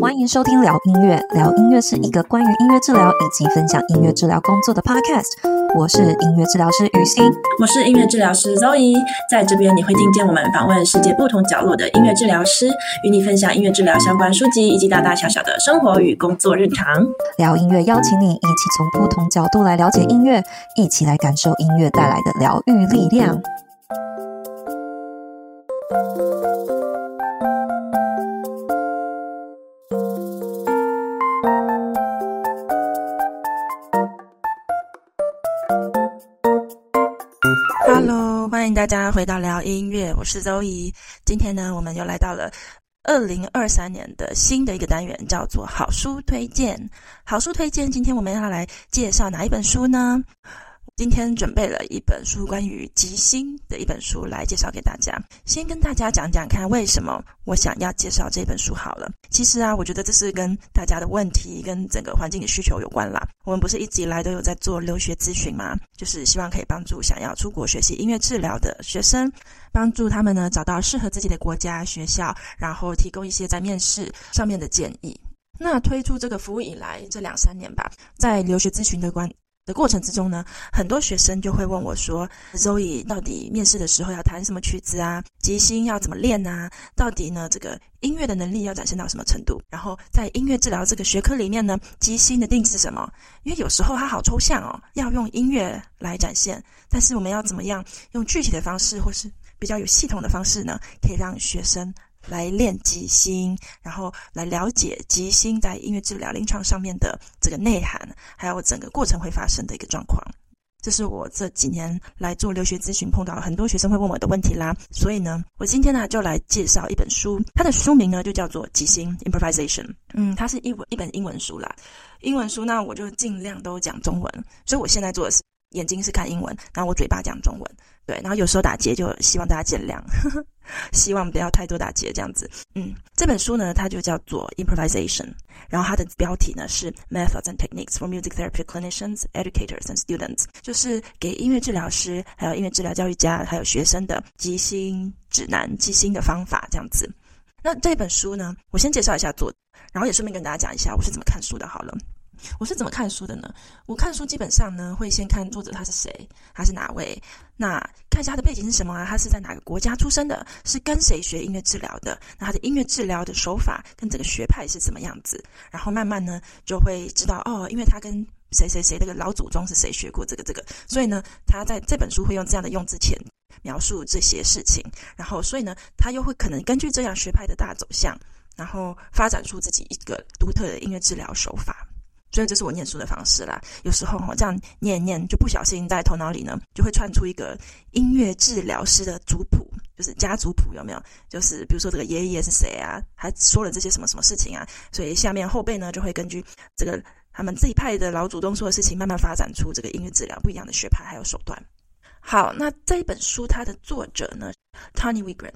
欢迎收听聊音乐，聊音乐是一个关于音乐治疗以及分享音乐治疗工作的 podcast。我是音乐治疗师雨欣，我是音乐治疗师 Zoe。在这边你会听见我们访问世界不同角落的音乐治疗师，与你分享音乐治疗相关书籍以及大大小小的生活与工作日常。聊音乐邀请你一起从不同角度来了解音乐，一起来感受音乐带来的疗愈力量。大家回到聊音乐，我是周怡。今天呢，我们又来到了二零二三年的新的一个单元，叫做好书推荐。好书推荐，今天我们要来介绍哪一本书呢？今天准备了一本书，关于吉星的一本书来介绍给大家。先跟大家讲讲看，为什么我想要介绍这本书好了。其实啊，我觉得这是跟大家的问题跟整个环境的需求有关啦。我们不是一直以来都有在做留学咨询吗？就是希望可以帮助想要出国学习音乐治疗的学生，帮助他们呢找到适合自己的国家学校，然后提供一些在面试上面的建议。那推出这个服务以来，这两三年吧，在留学咨询的关的过程之中呢，很多学生就会问我说：“Zoe，到底面试的时候要弹什么曲子啊？即兴要怎么练啊？到底呢，这个音乐的能力要展现到什么程度？然后在音乐治疗这个学科里面呢，即兴的定义是什么？因为有时候它好抽象哦，要用音乐来展现，但是我们要怎么样用具体的方式，或是比较有系统的方式呢，可以让学生。”来练即兴，然后来了解即兴在音乐治疗临床上面的这个内涵，还有整个过程会发生的一个状况。这是我这几年来做留学咨询碰到很多学生会问我的问题啦。所以呢，我今天呢就来介绍一本书，它的书名呢就叫做《即兴 Improvisation》。嗯，它是一本一本英文书啦。英文书那我就尽量都讲中文，所以我现在做的是眼睛是看英文，然后我嘴巴讲中文。对，然后有时候打结，就希望大家见谅，呵呵，希望不要太多打结这样子。嗯，这本书呢，它就叫做 Improvisation，然后它的标题呢是 Methods and Techniques for Music Therapy Clinicians, Educators and Students，就是给音乐治疗师、还有音乐治疗教育家、还有学生的即兴指南、即兴的方法这样子。那这本书呢，我先介绍一下作者，然后也顺便跟大家讲一下我是怎么看书的。好了。我是怎么看书的呢？我看书基本上呢，会先看作者他是谁，他是哪位，那看一下他的背景是什么啊？他是在哪个国家出生的？是跟谁学音乐治疗的？那他的音乐治疗的手法跟整个学派是怎么样子？然后慢慢呢，就会知道哦，因为他跟谁谁谁那个老祖宗是谁学过这个这个，所以呢，他在这本书会用这样的用字前描述这些事情，然后所以呢，他又会可能根据这样学派的大走向，然后发展出自己一个独特的音乐治疗手法。所以这是我念书的方式啦。有时候我这样念念，就不小心在头脑里呢，就会串出一个音乐治疗师的族谱，就是家族谱有没有？就是比如说这个爷爷是谁啊？还说了这些什么什么事情啊？所以下面后辈呢，就会根据这个他们这一派的老祖宗说的事情，慢慢发展出这个音乐治疗不一样的学派还有手段。好，那这一本书它的作者呢，Tony Wigren。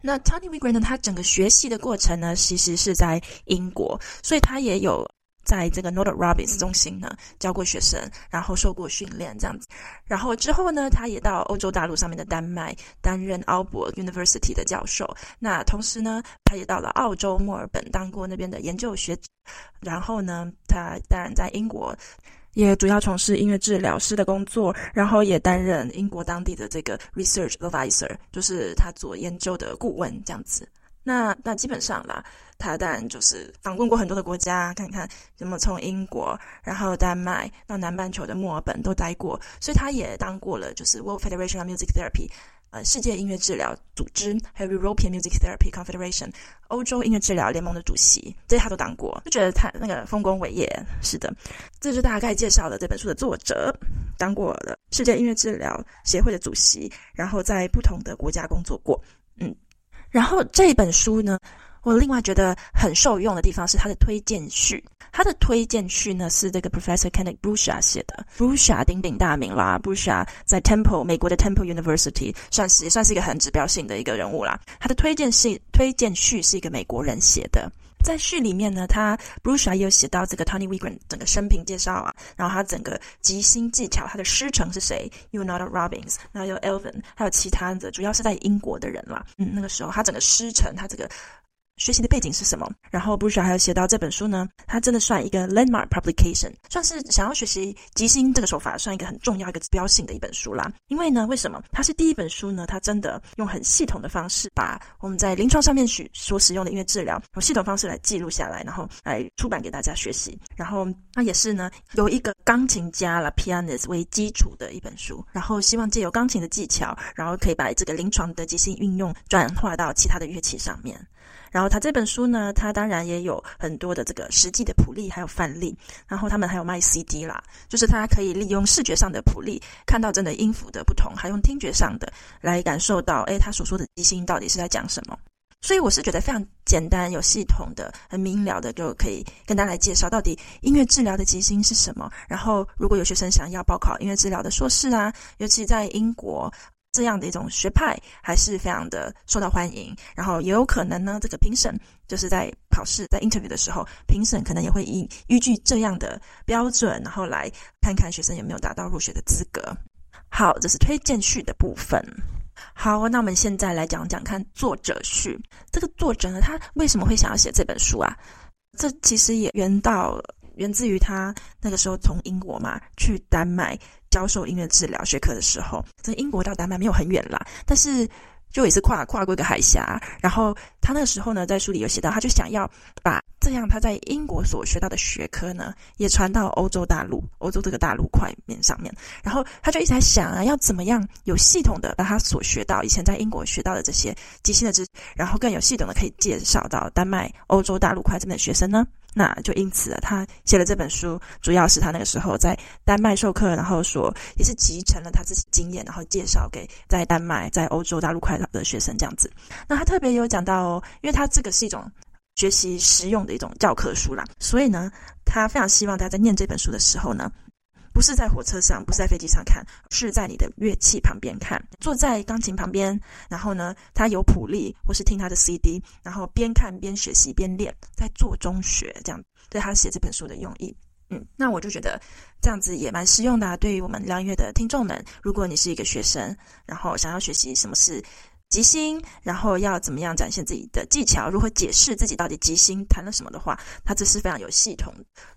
那 Tony Wigren 呢，他整个学习的过程呢，其实是在英国，所以他也有。在这个 Northrop Robbins 中心呢，教过学生，然后受过训练这样子，然后之后呢，他也到欧洲大陆上面的丹麦担任 Aalborg University 的教授。那同时呢，他也到了澳洲墨尔本当过那边的研究学者。然后呢，他当然在英国也主要从事音乐治疗师的工作，然后也担任英国当地的这个 Research Advisor，就是他做研究的顾问这样子。那那基本上啦，他当然就是访问过很多的国家，看看怎么从英国，然后丹麦到南半球的墨尔本都待过，所以他也当过了就是 World Federation of Music Therapy，呃，世界音乐治疗组织，还有 European Music Therapy Confederation，欧洲音乐治疗联盟的主席，这些他都当过，就觉得他那个丰功伟业。是的，这就大概介绍了这本书的作者，当过了世界音乐治疗协会的主席，然后在不同的国家工作过，嗯。然后这本书呢，我另外觉得很受用的地方是他的推荐序。他的推荐序呢是这个 Professor Kenneth brucher 写的。brucher 鼎鼎大名啦 brucher 在 Temple 美国的 Temple University 算是也算是一个很指标性的一个人物啦。他的推荐是推荐序是一个美国人写的。在序里面呢，他 Boucher 也有写到这个 Tony Wigram 整个生平介绍啊，然后他整个即兴技巧，他的师承是谁？Leonard Robbins，然后有 Elvin，还有其他的，主要是在英国的人啦。嗯，那个时候他整个师承，他这个。学习的背景是什么？然后 b u s h 还有写到这本书呢，它真的算一个 landmark publication，算是想要学习即兴这个手法，算一个很重要一个指标性的一本书啦。因为呢，为什么它是第一本书呢？它真的用很系统的方式，把我们在临床上面许所使用的音乐治疗，用系统方式来记录下来，然后来出版给大家学习。然后它也是呢，由一个钢琴家啦 pianist 为基础的一本书，然后希望借由钢琴的技巧，然后可以把这个临床的即兴运用转化到其他的乐器上面。然后他这本书呢，他当然也有很多的这个实际的谱例，还有范例。然后他们还有卖 CD 啦，就是他可以利用视觉上的谱例，看到真的音符的不同，还用听觉上的来感受到，诶，他所说的即兴到底是在讲什么。所以我是觉得非常简单、有系统的、很明了的，就可以跟大家来介绍到底音乐治疗的即兴是什么。然后如果有学生想要报考音乐治疗的硕士啊，尤其在英国。这样的一种学派还是非常的受到欢迎，然后也有可能呢，这个评审就是在考试在 interview 的时候，评审可能也会依依据这样的标准，然后来看看学生有没有达到入学的资格。好，这是推荐序的部分。好，那我们现在来讲讲看作者序。这个作者呢，他为什么会想要写这本书啊？这其实也源到源自于他那个时候从英国嘛去丹麦。教授音乐治疗学科的时候，从英国到丹麦没有很远啦，但是就也是跨跨过一个海峡。然后他那个时候呢，在书里有写到，他就想要把这样他在英国所学到的学科呢，也传到欧洲大陆、欧洲这个大陆块面上面。然后他就一直在想啊，要怎么样有系统的把他所学到以前在英国学到的这些即兴的知识，然后更有系统的可以介绍到丹麦、欧洲大陆块这边的学生呢？那就因此啊，他写了这本书，主要是他那个时候在丹麦授课，然后说也是集成了他自己经验，然后介绍给在丹麦、在欧洲大陆快乐的学生这样子。那他特别有讲到哦，因为他这个是一种学习实用的一种教科书啦，所以呢，他非常希望大家在念这本书的时候呢。不是在火车上，不是在飞机上看，是在你的乐器旁边看，坐在钢琴旁边，然后呢，他有谱例，或是听他的 CD，然后边看边学习边练，在做中学，这样，对他写这本书的用意。嗯，那我就觉得这样子也蛮实用的啊，对于我们聊音乐的听众们，如果你是一个学生，然后想要学习什么是即兴，然后要怎么样展现自己的技巧，如何解释自己到底即兴弹了什么的话，他这是非常有系统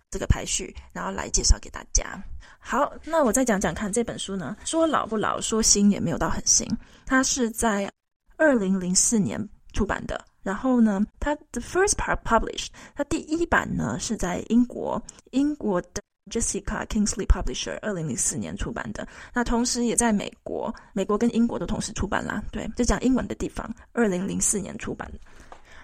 这个排序，然后来介绍给大家。好，那我再讲讲看这本书呢，说老不老，说新也没有到很新。它是在二零零四年出版的，然后呢，它 the first part published，它第一版呢是在英国，英国的 Jessica Kingsley Publisher 二零零四年出版的。那同时也在美国，美国跟英国都同时出版啦。对，就讲英文的地方，二零零四年出版。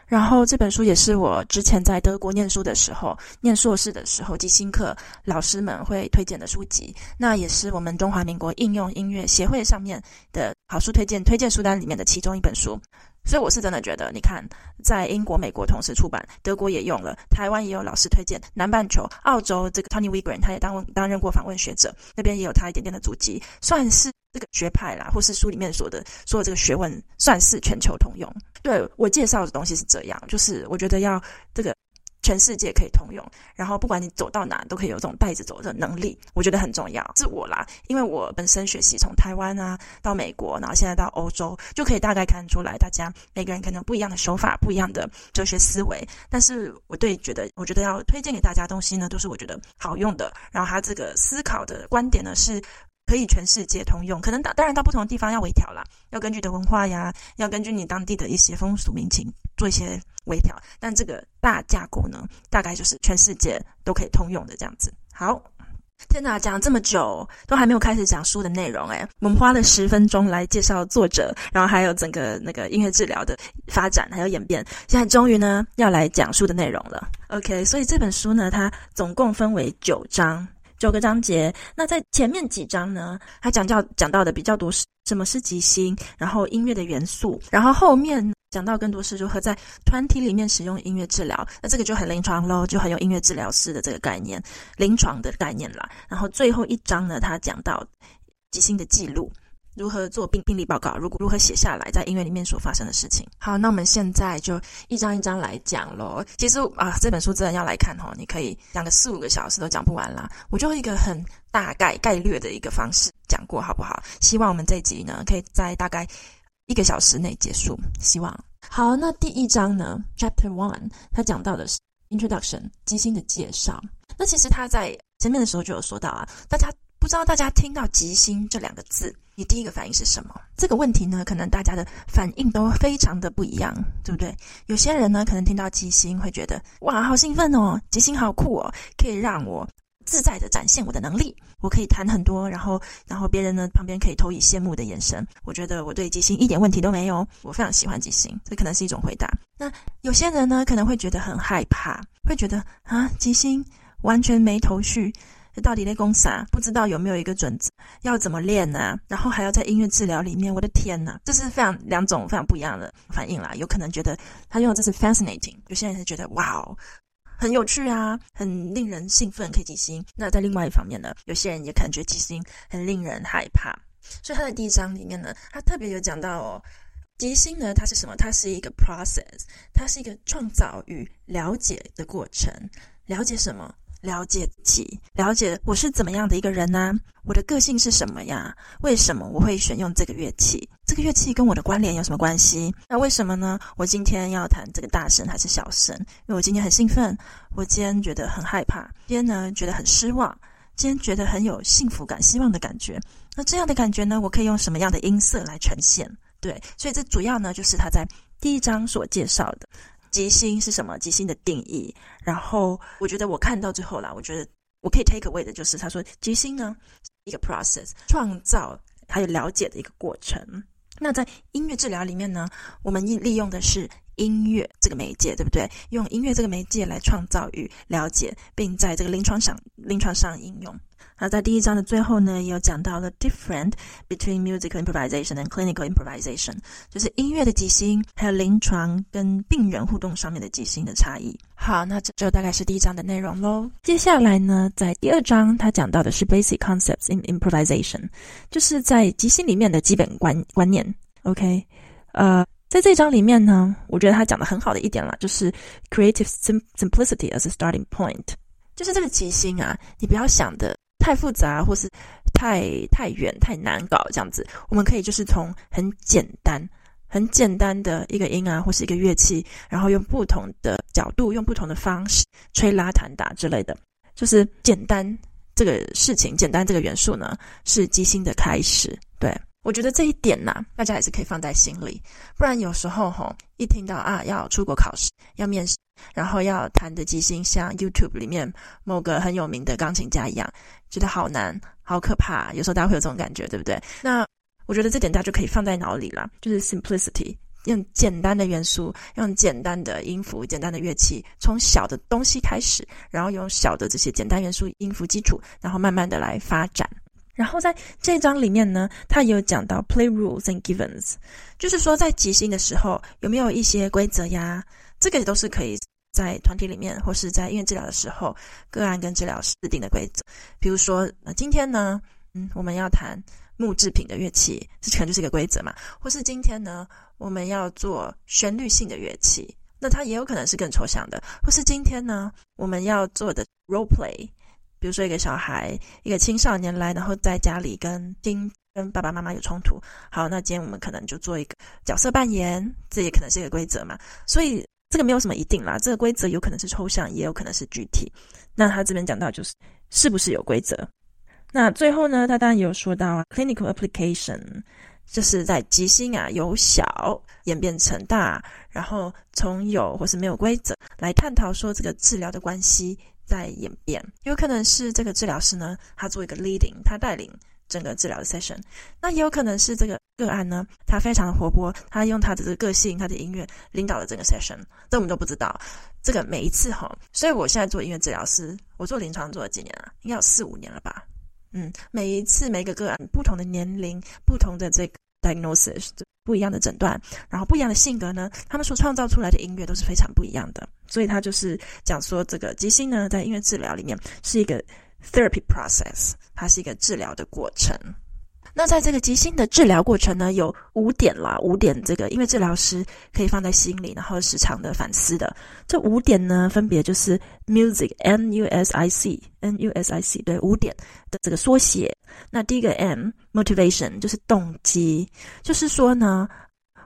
然后这本书也是我之前在德国念书的时候，念硕士的时候，即兴课老师们会推荐的书籍。那也是我们中华民国应用音乐协会上面的好书推荐推荐书单里面的其中一本书。所以我是真的觉得，你看，在英国、美国同时出版，德国也用了，台湾也有老师推荐，南半球、澳洲这个 Tony w i g r a n 他也当担任过访问学者，那边也有他一点点的足迹，算是这个学派啦，或是书里面说的说的这个学问，算是全球通用。对，我介绍的东西是这样，就是我觉得要这个。全世界可以通用，然后不管你走到哪都可以有这种带着走的能力，我觉得很重要。是我啦，因为我本身学习从台湾啊到美国，然后现在到欧洲，就可以大概看出来，大家每个人可能不一样的手法，不一样的哲学思维。但是我对觉得，我觉得要推荐给大家东西呢，都是我觉得好用的。然后他这个思考的观点呢，是可以全世界通用。可能当当然到不同的地方要微调啦，要根据的文化呀，要根据你当地的一些风俗民情做一些。微调，但这个大架构呢，大概就是全世界都可以通用的这样子。好，天哪，讲这么久都还没有开始讲书的内容诶，我们花了十分钟来介绍作者，然后还有整个那个音乐治疗的发展还有演变，现在终于呢要来讲书的内容了。OK，所以这本书呢，它总共分为九章，九个章节。那在前面几章呢，他讲到讲到的比较多是什么是即兴，然后音乐的元素，然后后面。讲到更多是如何在团体里面使用音乐治疗，那这个就很临床喽，就很有音乐治疗师的这个概念，临床的概念啦。然后最后一章呢，他讲到即兴的记录。如何做病病例报告？如果如何写下来在医院里面所发生的事情？好，那我们现在就一张一张来讲喽。其实啊，这本书真的要来看哦，你可以讲个四五个小时都讲不完啦。我就一个很大概概略的一个方式讲过，好不好？希望我们这集呢，可以在大概一个小时内结束。希望好。那第一章呢，Chapter One，他讲到的是 Introduction，即兴的介绍。那其实他在前面的时候就有说到啊，大家。不知道大家听到“即兴”这两个字，你第一个反应是什么？这个问题呢，可能大家的反应都非常的不一样，对不对？有些人呢，可能听到即兴会觉得哇，好兴奋哦，即兴好酷哦，可以让我自在的展现我的能力，我可以弹很多，然后，然后别人呢旁边可以投以羡慕的眼神。我觉得我对即兴一点问题都没有，我非常喜欢即兴，这可能是一种回答。那有些人呢，可能会觉得很害怕，会觉得啊，即兴完全没头绪。这到底在攻啥？不知道有没有一个准则？要怎么练呢、然后还要在音乐治疗里面，我的天呐，这是非常两种非常不一样的反应啦。有可能觉得他用的这是 fascinating，有些人是觉得哇哦，很有趣啊，很令人兴奋，可以即兴。那在另外一方面呢，有些人也感觉即兴很令人害怕。所以他的第一章里面呢，他特别有讲到哦，即兴呢，它是什么？它是一个 process，它是一个创造与了解的过程。了解什么？了解自己，了解我是怎么样的一个人呢、我的个性是什么呀？为什么我会选用这个乐器？这个乐器跟我的关联有什么关系？那为什么呢？我今天要弹这个大声还是小声？因为我今天很兴奋，我今天觉得很害怕，今天呢觉得很失望，今天觉得很有幸福感、希望的感觉。那这样的感觉呢，我可以用什么样的音色来呈现？对，所以这主要呢就是他在第一章所介绍的。即兴是什么？即兴的定义。然后我觉得我看到最后啦，我觉得我可以 take away 的就是他说，即兴呢一个 process，创造还有了解的一个过程。那在音乐治疗里面呢，我们利用的是音乐这个媒介，对不对？用音乐这个媒介来创造与了解，并在这个临床上临床上应用。那在第一章的最后呢，也有讲到了 different between musical improvisation and clinical improvisation，就是音乐的即兴，还有临床跟病人互动上面的即兴的差异。好，那这就大概是第一章的内容喽。接下来呢，在第二章，他讲到的是 basic concepts in improvisation，就是在即兴里面的基本观观念。OK，呃，在这章里面呢，我觉得他讲的很好的一点啦，就是 creative simplicity as a starting point，就是这个即兴啊，你不要想的。太复杂，或是太太远、太难搞，这样子，我们可以就是从很简单、很简单的一个音啊，或是一个乐器，然后用不同的角度、用不同的方式吹拉弹打之类的，就是简单这个事情，简单这个元素呢，是即兴的开始。对，我觉得这一点呢、啊，大家还是可以放在心里，不然有时候吼，一听到啊要出国考试、要面试。然后要弹的即兴，像 YouTube 里面某个很有名的钢琴家一样，觉得好难、好可怕。有时候大家会有这种感觉，对不对？那我觉得这点大家就可以放在脑里了，就是 simplicity，用简单的元素，用简单的音符、简单的乐器，从小的东西开始，然后用小的这些简单元素、音符基础，然后慢慢的来发展。然后在这一章里面呢，他有讲到 play rules and givens，就是说在即兴的时候有没有一些规则呀？这个也都是可以在团体里面，或是在音乐治疗的时候，个案跟治疗师制定的规则。比如说，呃，今天呢，嗯，我们要弹木制品的乐器，这可能就是一个规则嘛。或是今天呢，我们要做旋律性的乐器，那它也有可能是更抽象的。或是今天呢，我们要做的 role play，比如说一个小孩，一个青少年来，然后在家里跟听跟爸爸妈妈有冲突。好，那今天我们可能就做一个角色扮演，这也可能是一个规则嘛。所以。这个没有什么一定啦，这个规则有可能是抽象，也有可能是具体。那他这边讲到就是是不是有规则？那最后呢，他当然也有说到，clinical application，就是在即兴啊由小演变成大，然后从有或是没有规则来探讨说这个治疗的关系在演变。有可能是这个治疗师呢，他做一个 leading，他带领。整个治疗的 session，那也有可能是这个个案呢，他非常的活泼，他用他的这个个性，他的音乐领导了整个 session，这我们都不知道。这个每一次哈，所以我现在做音乐治疗师，我做临床做了几年了，应该有四五年了吧。嗯，每一次每个个案不同的年龄，不同的这个 diagnosis，不一样的诊断，然后不一样的性格呢，他们所创造出来的音乐都是非常不一样的。所以他就是讲说，这个即兴呢，在音乐治疗里面是一个 therapy process，它是一个治疗的过程。那在这个即兴的治疗过程呢，有五点啦，五点这个因为治疗师可以放在心里，然后时常的反思的。这五点呢，分别就是 music n u s i c n u s i c 对，五点的这个缩写。那第一个 M，motivation，就是动机，就是说呢，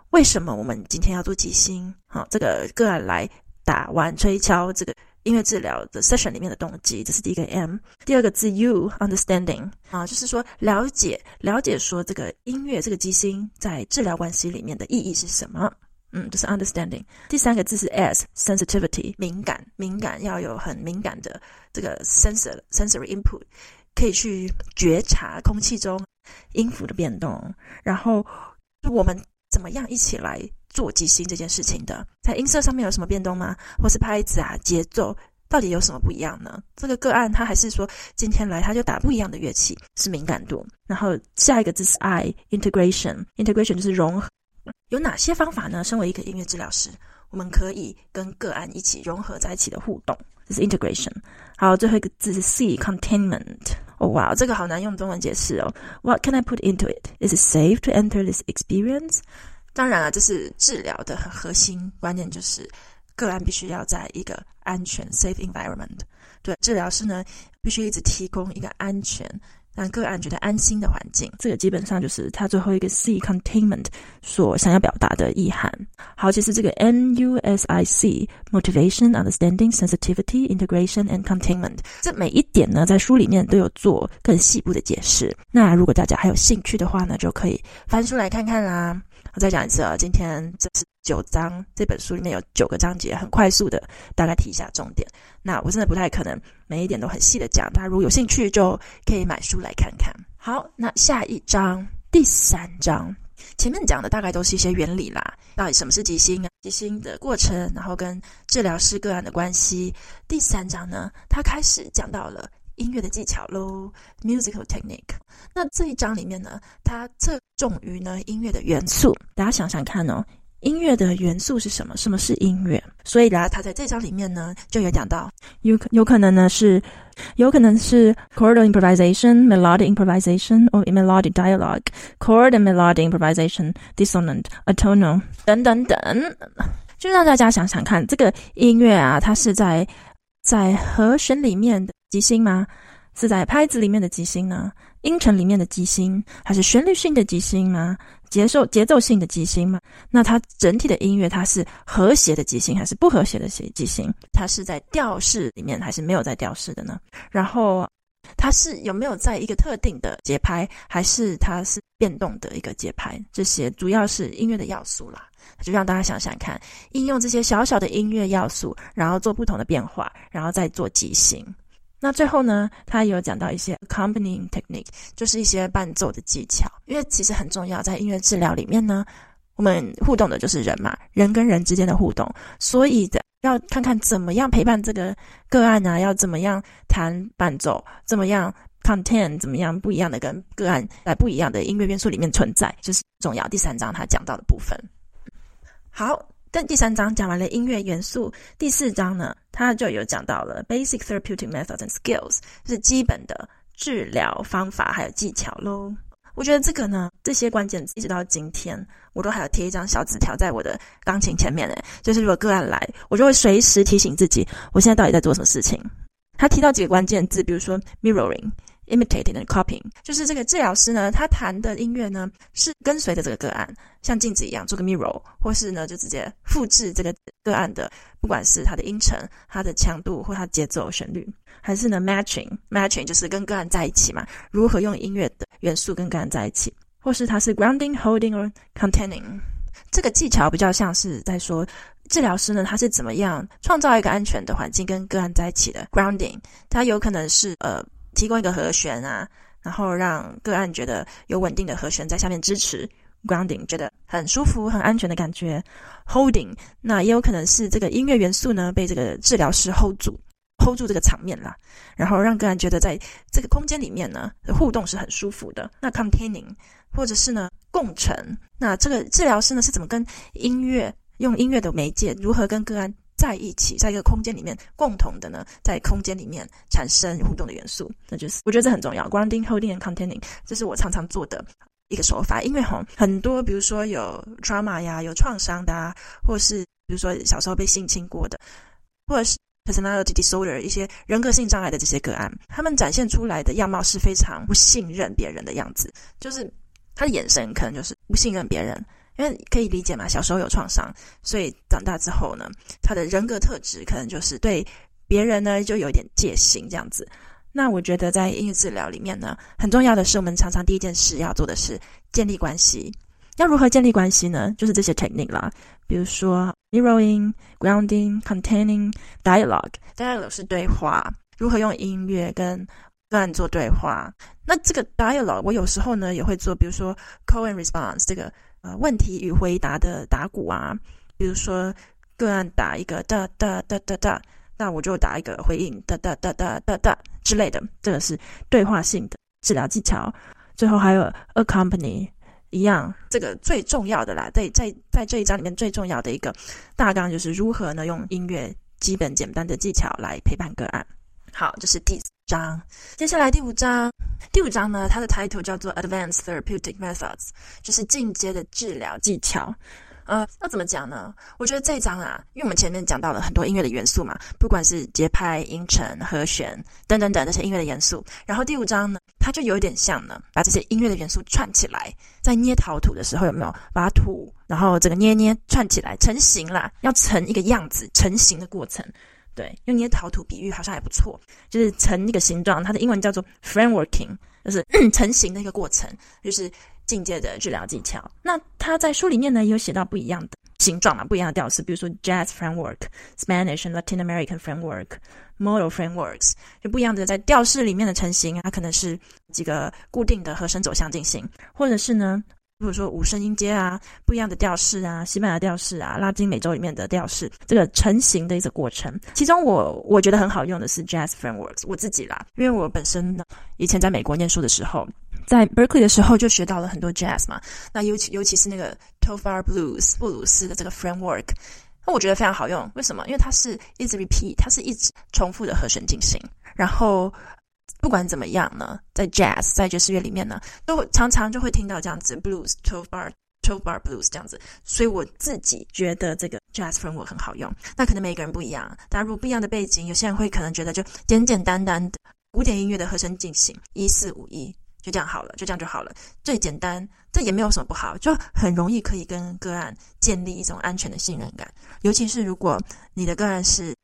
为什么我们今天要做即兴？好，这个个案来打完吹敲这个。音乐治疗的 session 里面的动机，这是第一个 M。第二个字 U，understanding 啊，就是说了解了解说这个音乐这个即兴在治疗关系里面的意义是什么？嗯，就是 understanding。第三个字是 S，sensitivity 敏感敏感要有很敏感的这个 sensor sensory input，可以去觉察空气中音符的变动，然后我们怎么样一起来。做即兴这件事情的，在音色上面有什么变动吗？或是拍子啊、节奏到底有什么不一样呢？这个个案他还是说今天来他就打不一样的乐器，是敏感度。然后下一个字是 I，integration，integration 就是融合。有哪些方法呢？身为一个音乐治疗师，我们可以跟个案一起融合在一起的互动，这是 integration。好，最后一个字是 C，containment。哦，哇，这个好难用中文解释哦。What can I put into it? Is it safe to enter this experience? 当然啊，这是治疗的核心观念，就是个案必须要在一个安全 （safe environment）。对，治疗师呢，必须一直提供一个安全，让个案觉得安心的环境。这个基本上就是他最后一个 C containment 所想要表达的意涵。好，其实这个 M U S I C motivation, understanding, sensitivity, integration and containment 这每一点呢，在书里面都有做更细部的解释。那如果大家还有兴趣的话呢，就可以翻书来看看啦。我再讲一次啊，今天这是九章，这本书里面有九个章节，很快速的大概提一下重点。那我真的不太可能每一点都很细的讲，大家如果有兴趣就可以买书来看看。好，那下一章第三章，前面讲的大概都是一些原理啦，到底什么是即兴啊？即兴的过程，然后跟治疗师个案的关系。第三章呢，他开始讲到了。音乐的技巧喽，musical technique。那这一章里面呢，它侧重于呢音乐的元素。大家想想看哦，音乐的元素是什么？什么是音乐？所以呢，他在这章里面呢就有讲到，有有可能呢是，有可能是 chordal improvisation、melodic improvisation or melodic dialogue、chord and melodic improvisation、dissonant、atonal 等等等。就让大家想想看，这个音乐啊，它是在在和弦里面的。即兴吗？是在拍子里面的即兴呢？音程里面的即兴，还是旋律性的即兴吗？节奏节奏性的即兴嘛？那它整体的音乐，它是和谐的即兴，还是不和谐的即即兴？它是在调式里面，还是没有在调式的呢？然后它是有没有在一个特定的节拍，还是它是变动的一个节拍？这些主要是音乐的要素啦。就让大家想想看，应用这些小小的音乐要素，然后做不同的变化，然后再做即兴。那最后呢，他有讲到一些 accompanying technique，就是一些伴奏的技巧。因为其实很重要，在音乐治疗里面呢，我们互动的就是人嘛，人跟人之间的互动，所以的要看看怎么样陪伴这个个案啊，要怎么样弹伴奏，怎么样 content，怎么样不一样的跟个案在不一样的音乐元素里面存在，就是重要。第三章他讲到的部分，好。但第三章讲完了音乐元素，第四章呢，它就有讲到了 basic therapeutic methods and skills，是基本的治疗方法还有技巧喽。我觉得这个呢，这些关键词一直到今天，我都还有贴一张小纸条在我的钢琴前面诶，就是如果个案来，我就会随时提醒自己，我现在到底在做什么事情。他提到几个关键字，比如说 mirroring。Imitating and copying，就是这个治疗师呢，他弹的音乐呢是跟随着这个个案，像镜子一样做个 mirror，或是呢就直接复制这个个案的，不管是它的音程、它的强度或它节奏、旋律，还是呢 matching，matching 就是跟个案在一起嘛，如何用音乐的元素跟个案在一起，或是它是 grounding、holding or containing，这个技巧比较像是在说治疗师呢，他是怎么样创造一个安全的环境跟个案在一起的 grounding，它有可能是呃。提供一个和弦啊，然后让个案觉得有稳定的和弦在下面支持，grounding 觉得很舒服、很安全的感觉。holding 那也有可能是这个音乐元素呢被这个治疗师 hold 住，hold 住这个场面啦，然后让个案觉得在这个空间里面呢互动是很舒服的。那 containing 或者是呢共共存。那这个治疗师呢是怎么跟音乐用音乐的媒介，如何跟个案在一起，在一个空间里面共同的呢，在空间里面产生互动的元素？那就是我觉得这很重要，grounding, holding and containing，这是我常常做的一个手法。因为哈，很多比如说有 trauma 呀，有创伤的啊，或是比如说小时候被性侵过的，或者是。personality disorder 一些人格性障碍的这些个案，他们展现出来的样貌是非常不信任别人的样子，就是他的眼神可能就是不信任别人，因为可以理解嘛，小时候有创伤，所以长大之后呢，他的人格特质可能就是对别人呢就有一点戒心这样子。那我觉得在音乐治疗里面呢，很重要的是我们常常第一件事要做的是建立关系。要如何建立关系呢？就是这些 technique 啦，比如说 mirroring、grounding、containing、dialogue。dialogue 是对话，如何用音乐跟个案做对话。那这个 dialogue 我有时候呢也会做，比如说 call and response 这个呃问题与回答的打鼓啊，比如说个案打一个哒哒哒哒哒，那我就打一个回应哒哒哒哒哒哒之类的，这个是对话性的治疗技巧。最后还有 accompany。一样，这个最重要的啦，在在在这一章里面最重要的一个大纲就是如何呢用音乐基本简单的技巧来陪伴个案。好，这是第章。接下来第五章，第五章呢，它的 title 叫做 Advanced Therapeutic Methods，就是进阶的治疗技巧。呃，要怎么讲呢？我觉得这一章啊，因为我们前面讲到了很多音乐的元素嘛，不管是节拍、音程、和弦等等等这些音乐的元素。然后第五章呢，它就有点像呢，把这些音乐的元素串起来，在捏陶土的时候有没有把土，然后这个捏捏串起来成型啦，要成一个样子，成型的过程。对，用捏陶土比喻好像还不错，就是成一个形状，它的英文叫做 frameworking，就是 成型的一个过程，就是。境界的治疗技巧，那他在书里面呢也有写到不一样的形状嘛，不一样的调式，比如说 Jazz Framework、Spanish and Latin American Framework、Modal Frameworks，就不一样的在调式里面的成型，它可能是几个固定的和声走向进行，或者是呢，比如说五声音阶啊，不一样的调式啊，西班牙调式啊，拉丁美洲里面的调式，这个成型的一个过程。其中我我觉得很好用的是 Jazz Frameworks，我自己啦，因为我本身呢以前在美国念书的时候。在 Berkeley 的时候就学到了很多 Jazz 嘛，那尤其尤其是那个 Tofar Blues 布鲁斯的这个 framework，那我觉得非常好用。为什么？因为它是一直 repeat，它是一直重复的和弦进行。然后不管怎么样呢，在 Jazz 在爵士乐里面呢，都常常就会听到这样子 Blues Twelve Bar Twelve Bar Blues 这样子。所以我自己觉得这个 Jazz framework 很好用。那可能每个人不一样，大家如果不一样的背景，有些人会可能觉得就简简单单的古典音乐的和声进行一四五一。就这样好了，就这样就好了，最简单，这也没有什么不好，就很容易可以跟个案建立一种安全的信任感。尤其是如果你的个案是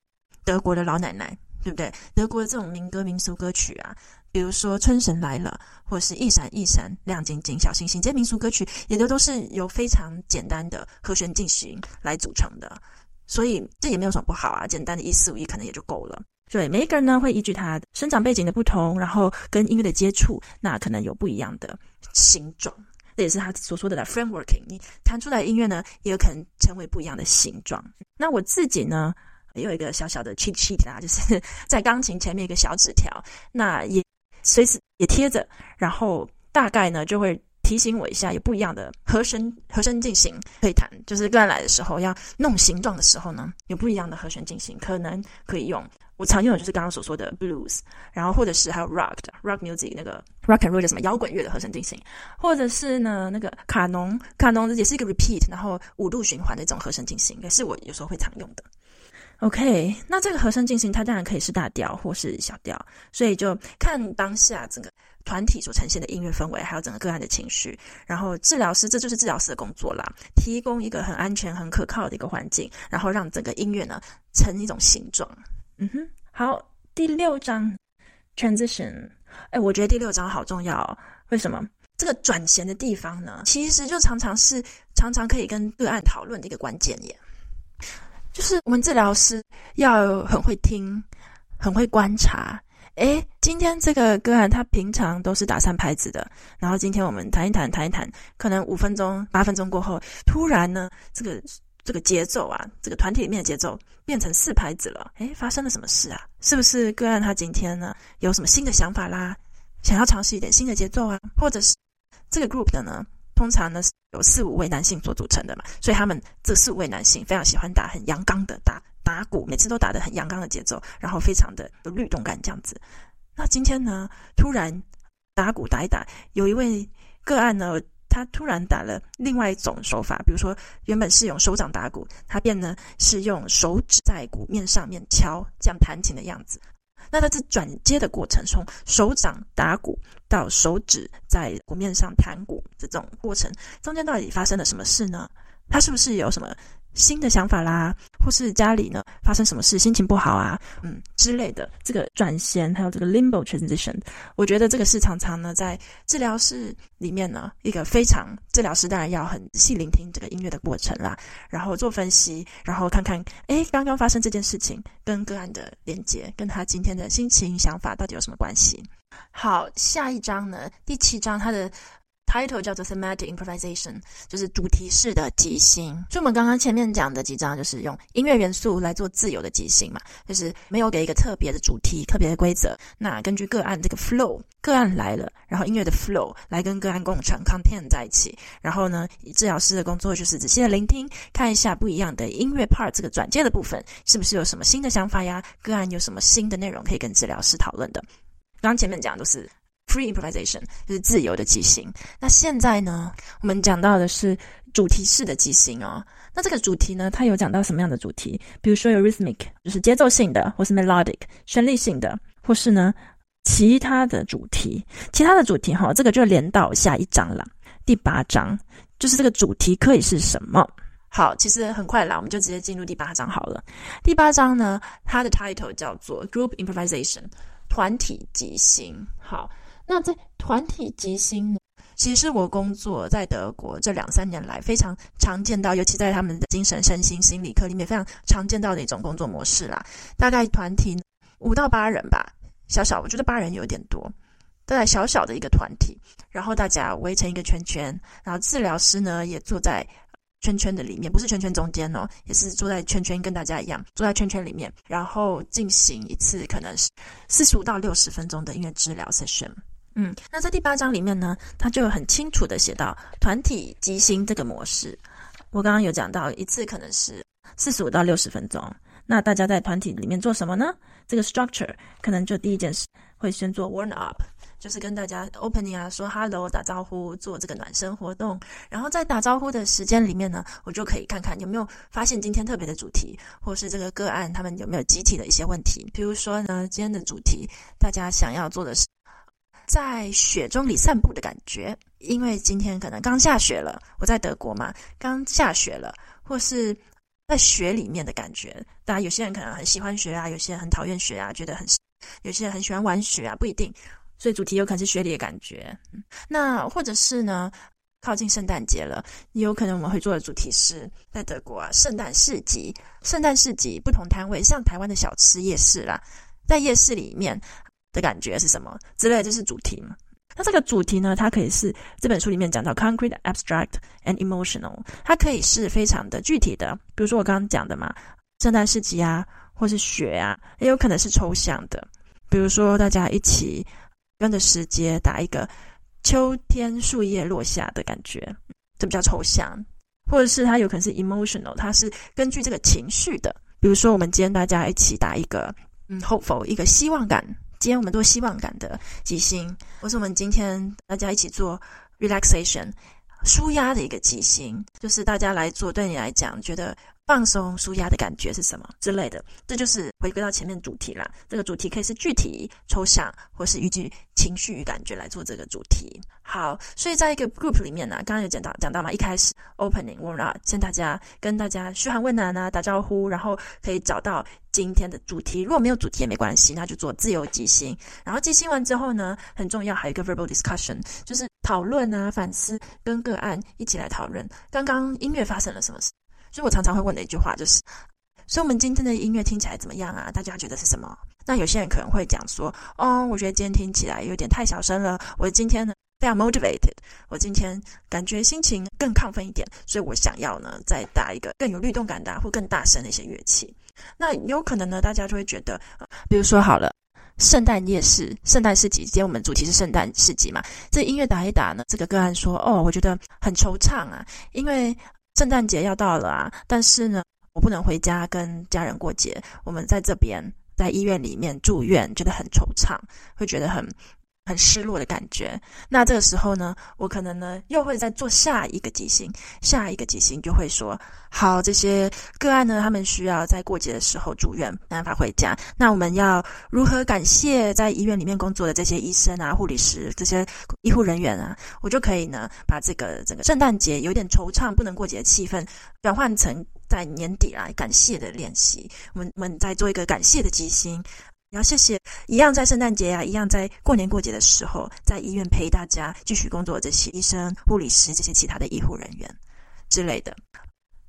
德国的老奶奶，对不对？德国的这种民歌、民俗歌曲啊，比如说《春神来了》或者是一闪一闪亮晶晶小星星，这些民俗歌曲也都都是由非常简单的和弦进行来组成的，所以这也没有什么不好啊，简单的一四五一可能也就够了。对，每一个人呢会依据他生长背景的不同，然后跟音乐的接触，那可能有不一样的形状。这也是他所说的的 frameworking。你弹出来音乐呢，也有可能成为不一样的形状。那我自己呢，也有一个小小的 cheat sheet 啊，就是 在钢琴前面一个小纸条，那也随时也贴着，然后大概呢就会。提醒我一下，有不一样的和声和声进行可以弹，就是个案来的时候要弄形状的时候呢，有不一样的和弦进行，可能可以用。我常用的就是刚刚所说的 blues，然后或者是还有 rock 的 rock music 那个 rock and roll 叫什么摇滚乐的和声进行，或者是呢那个卡农卡农也是一个 repeat，然后五度循环的一种和声进行，也是我有时候会常用的。OK，那这个和声进行它当然可以是大调或是小调，所以就看当下整个。团体所呈现的音乐氛围，还有整个个案的情绪，然后治疗师，这就是治疗师的工作啦，提供一个很安全、很可靠的一个环境，然后让整个音乐呢成一种形状。嗯哼，好，第六章 transition，哎，我觉得第六章好重要哦。为什么？这个转弦的地方呢，其实就常常是常常可以跟个案讨论的一个关键耶，就是我们治疗师要很会听，很会观察。诶，今天这个个案他平常都是打三拍子的，然后今天我们谈一谈，谈一谈，可能五分钟、八分钟过后，突然呢，这个这个节奏啊，这个团体里面的节奏变成四拍子了。诶，发生了什么事啊？是不是个案他今天呢有什么新的想法啦？想要尝试一点新的节奏啊？或者是这个 group 的呢，通常呢是由四五位男性所组成的嘛，所以他们这四五位男性非常喜欢打很阳刚的打打鼓，每次都打得很阳刚的节奏，然后非常的有律动感这样子。那今天呢，突然打鼓打一打，有一位个案呢，他突然打了另外一种手法，比如说原本是用手掌打鼓，他变呢是用手指在鼓面上面敲，这样弹琴的样子。那在这转接的过程，从手掌打鼓到手指在鼓面上弹鼓这种过程，中间到底发生了什么事呢？他是不是有什么新的想法啦，或是家里呢发生什么事，心情不好啊，嗯之类的，这个转弦还有这个 limbo transition，我觉得这个是常常呢在治疗室里面呢一个非常治疗师当然要很细聆听这个音乐的过程啦，然后做分析，然后看看诶刚刚发生这件事情跟个案的连接，跟他今天的心情想法到底有什么关系？好，下一章呢第七章它的。Title 叫做 Thematic Improvisation，就是主题式的即兴。就我们刚刚前面讲的几章，就是用音乐元素来做自由的即兴嘛，就是没有给一个特别的主题、特别的规则。那根据个案这个 flow，个案来了，然后音乐的 flow 来跟个案共成 content 在一起。然后呢，治疗师的工作就是仔细的聆听，看一下不一样的音乐 part 这个转接的部分，是不是有什么新的想法呀？个案有什么新的内容可以跟治疗师讨论的？刚前面讲都是。Free improvisation 就是自由的即兴。那现在呢，我们讲到的是主题式的即兴哦。那这个主题呢，它有讲到什么样的主题？比如说有 rhythmic，就是节奏性的，或是 melodic，旋律性的，或是呢其他的主题。其他的主题哈、哦，这个就连到下一章了。第八章就是这个主题可以是什么？好，其实很快啦，我们就直接进入第八章好了。第八章呢，它的 title 叫做 Group Improvisation，团体即兴。好。那在团体即兴呢，其实我工作在德国这两三年来非常常见到，尤其在他们的精神身心心理科里面非常常见到的一种工作模式啦。大概团体五到八人吧，小小，我觉得八人有点多，大概小小的一个团体，然后大家围成一个圈圈，然后治疗师呢也坐在圈圈的里面，不是圈圈中间哦，也是坐在圈圈，跟大家一样坐在圈圈里面，然后进行一次可能是四十五到六十分钟的音乐治疗 session。嗯，那在第八章里面呢，他就很清楚的写到团体即兴这个模式。我刚刚有讲到一次可能是四十五到六十分钟。那大家在团体里面做什么呢？这个 structure 可能就第一件事会先做 warm up，就是跟大家 opening 啊，说 hello 打招呼，做这个暖身活动。然后在打招呼的时间里面呢，我就可以看看有没有发现今天特别的主题，或是这个个案他们有没有集体的一些问题。比如说呢，今天的主题大家想要做的是。在雪中里散步的感觉，因为今天可能刚下雪了，我在德国嘛，刚下雪了，或是在雪里面的感觉。当然，有些人可能很喜欢雪啊，有些人很讨厌雪啊，觉得很，有些人很喜欢玩雪啊，不一定。所以主题有可能是雪里的感觉。那或者是呢，靠近圣诞节了，也有可能我们会做的主题是在德国啊，圣诞市集，圣诞市集不同摊位，像台湾的小吃夜市啦，在夜市里面。的感觉是什么之类的，就是主题嘛。那这个主题呢，它可以是这本书里面讲到 concrete、abstract and emotional，它可以是非常的具体的，比如说我刚刚讲的嘛，圣诞市集啊，或是雪啊，也有可能是抽象的，比如说大家一起跟着时节打一个秋天树叶落下的感觉，这比较抽象，或者是它有可能是 emotional，它是根据这个情绪的，比如说我们今天大家一起打一个嗯 hopeful 一个希望感。今天我们做希望感的即兴，或是我们今天大家一起做 relaxation 舒压的一个即兴，就是大家来做，对你来讲觉得。放松、舒压的感觉是什么之类的？这就是回归到前面主题啦。这个主题可以是具体、抽象，或是依据情绪与感觉来做这个主题。好，所以在一个 group 里面呢、啊，刚刚有讲到讲到嘛，一开始 opening warm up，先大家跟大家嘘寒问暖啊，打招呼，然后可以找到今天的主题。如果没有主题也没关系，那就做自由即兴。然后即兴完之后呢，很重要还有一个 verbal discussion，就是讨论啊、反思，跟个案一起来讨论刚刚音乐发生了什么事。所以我常常会问的一句话就是：所以我们今天的音乐听起来怎么样啊？大家觉得是什么？那有些人可能会讲说：哦，我觉得今天听起来有点太小声了。我今天呢非常 motivated，我今天感觉心情更亢奋一点，所以我想要呢再打一个更有律动感的或更大声的一些乐器。那有可能呢，大家就会觉得，比如说好了，圣诞夜市、圣诞市集，今天我们主题是圣诞市集嘛？这音乐打一打呢，这个个案说：“哦，我觉得很惆怅啊，因为圣诞节要到了啊，但是呢，我不能回家跟家人过节，我们在这边在医院里面住院，觉得很惆怅，会觉得很。”很失落的感觉。那这个时候呢，我可能呢又会再做下一个即兴，下一个即兴就会说：好，这些个案呢，他们需要在过节的时候住院，没办法回家。那我们要如何感谢在医院里面工作的这些医生啊、护理师、这些医护人员啊？我就可以呢，把这个整个圣诞节有点惆怅、不能过节的气氛，转换成在年底来感谢的练习。我们我们再做一个感谢的即兴。然后谢谢，一样在圣诞节啊，一样在过年过节的时候，在医院陪大家继续工作这些医生、护理师、这些其他的医护人员之类的。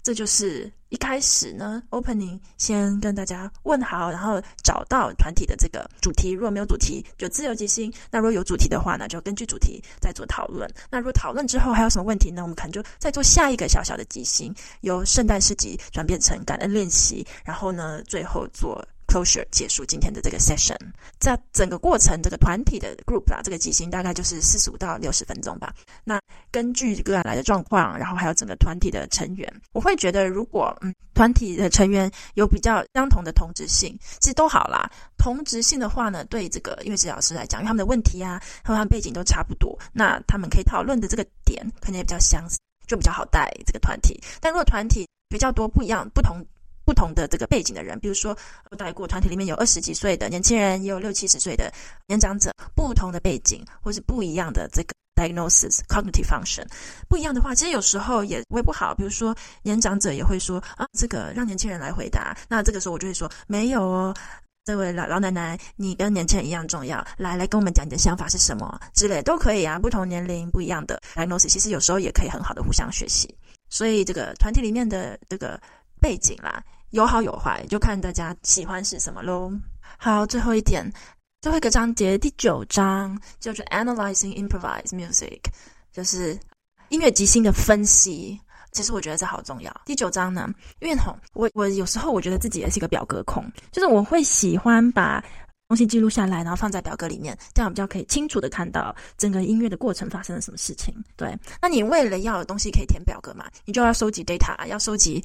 这就是一开始呢，opening 先跟大家问好，然后找到团体的这个主题。如果没有主题，就自由即兴；那如果有主题的话呢，就根据主题再做讨论。那如果讨论之后还有什么问题呢？我们可能就再做下一个小小的即兴，由圣诞市集转变成感恩练习，然后呢，最后做。Closure 结束今天的这个 session，在整个过程，这个团体的 group 啦，这个即兴大概就是四十五到六十分钟吧。那根据个案来的状况，然后还有整个团体的成员，我会觉得如果嗯团体的成员有比较相同的同质性，其实都好啦。同质性的话呢，对这个音乐治疗师来讲，因为他们的问题啊和他们背景都差不多，那他们可以讨论的这个点可能也比较相似，就比较好带这个团体。但如果团体比较多不一样、不同。不同的这个背景的人，比如说我带过团体里面有二十几岁的年轻人，也有六七十岁的年长者，不同的背景或是不一样的这个 diagnosis cognitive function 不一样的话，其实有时候也会不好。比如说年长者也会说啊，这个让年轻人来回答。那这个时候我就会说没有哦，这位老老奶奶，你跟年轻人一样重要，来来跟我们讲你的想法是什么之类都可以啊。不同年龄不一样的 diagnosis，其实有时候也可以很好的互相学习。所以这个团体里面的这个背景啦。有好有坏，就看大家喜欢是什么喽。好，最后一点，最后一个章节第九章叫做 Analyzing Improvised Music，就是音乐即兴的分析。其实我觉得这好重要。第九章呢，因为吼，我我有时候我觉得自己也是一个表格控，就是我会喜欢把东西记录下来，然后放在表格里面，这样比较可以清楚的看到整个音乐的过程发生了什么事情。对，那你为了要有东西可以填表格嘛，你就要收集 data，要收集。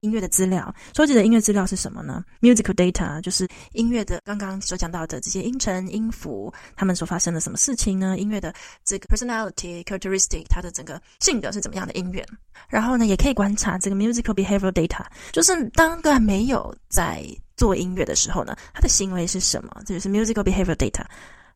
音乐的资料，收集的音乐资料是什么呢？Musical data 就是音乐的刚刚所讲到的这些音程、音符，他们所发生的什么事情呢？音乐的这个 personality characteristic，它的整个性格是怎么样的音乐？然后呢，也可以观察这个 musical behavioral data，就是当个案没有在做音乐的时候呢，他的行为是什么？这就是 musical behavioral data。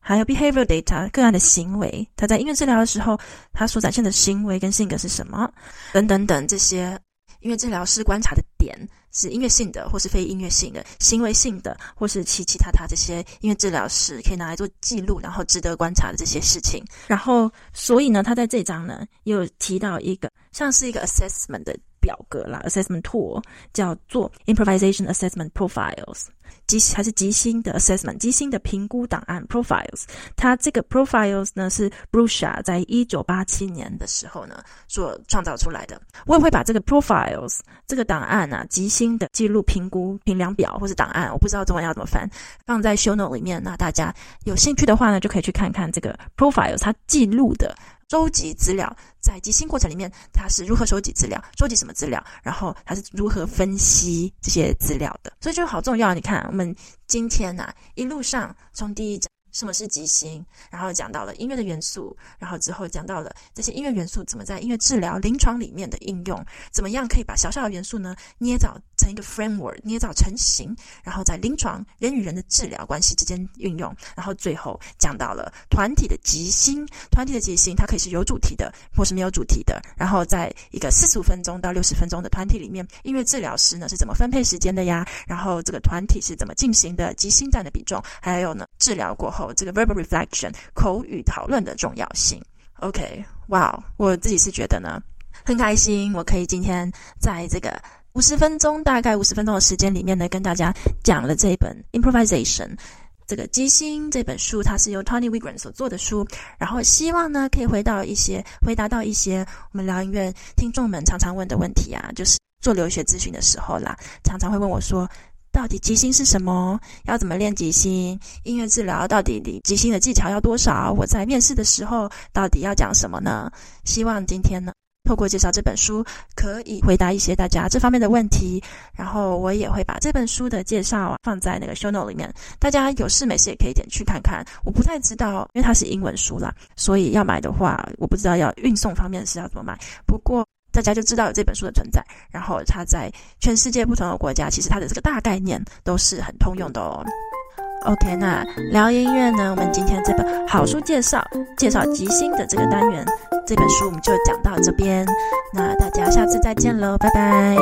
还有 behavior data，个案的行为，他在音乐治疗的时候，他所展现的行为跟性格是什么？等等等这些。音乐治疗师观察的点是音乐性的，或是非音乐性的、行为性的，或是其其他他这些音乐治疗师可以拿来做记录，然后值得观察的这些事情。然后，所以呢，他在这章呢又提到一个像是一个 assessment 的表格啦，assessment tool 叫做 improvisation assessment profiles。即还是即兴的 assessment，即兴的评估档案 profiles。它这个 profiles 呢是 Brusha 在一九八七年的时候呢所创造出来的。我也会把这个 profiles 这个档案啊，即兴的记录评估评量表或是档案，我不知道中文要怎么翻，放在 show note 里面。那大家有兴趣的话呢，就可以去看看这个 profiles 它记录的。收集资料，在即兴过程里面，他是如何收集资料？收集什么资料？然后他是如何分析这些资料的？所以就好重要。你看，我们今天呐、一路上从第一章。什么是即兴？然后讲到了音乐的元素，然后之后讲到了这些音乐元素怎么在音乐治疗临床里面的应用，怎么样可以把小小的元素呢捏造成一个 framework，捏造成型，然后在临床人与人的治疗关系之间运用。然后最后讲到了团体的即兴，团体的即兴它可以是有主题的，或是没有主题的。然后在一个四十五分钟到六十分钟的团体里面，音乐治疗师呢是怎么分配时间的呀？然后这个团体是怎么进行的？即兴占的比重，还有呢治疗过后。这个 verbal reflection 口语讨论的重要性。OK，哇，wow，我自己是觉得呢，很开心，我可以今天在这个五十分钟，大概五十分钟的时间里面呢，跟大家讲了这一本 improvisation 这个即兴这本书，它是由 Tony Wigren 所做的书。然后希望呢，可以回到一些回答到一些我们疗音乐听众们常常问的问题啊，就是做留学咨询的时候啦，常常会问我说。到底即兴是什么？要怎么练即兴？音乐治疗到底即兴的技巧要多少？我在面试的时候到底要讲什么呢？希望今天呢，透过介绍这本书，可以回答一些大家这方面的问题。然后我也会把这本书的介绍放在那个 show note 里面，大家有事没事也可以点去看看。我不太知道，因为它是英文书啦，所以要买的话，我不知道要运送方面是要怎么买。不过。大家就知道有这本书的存在，然后它在全世界不同的国家，其实它的这个大概念都是很通用的哦。OK，那聊音乐呢？我们今天这本好书介绍，介绍吉星的这个单元，这本书我们就讲到这边。那大家下次再见喽，拜拜。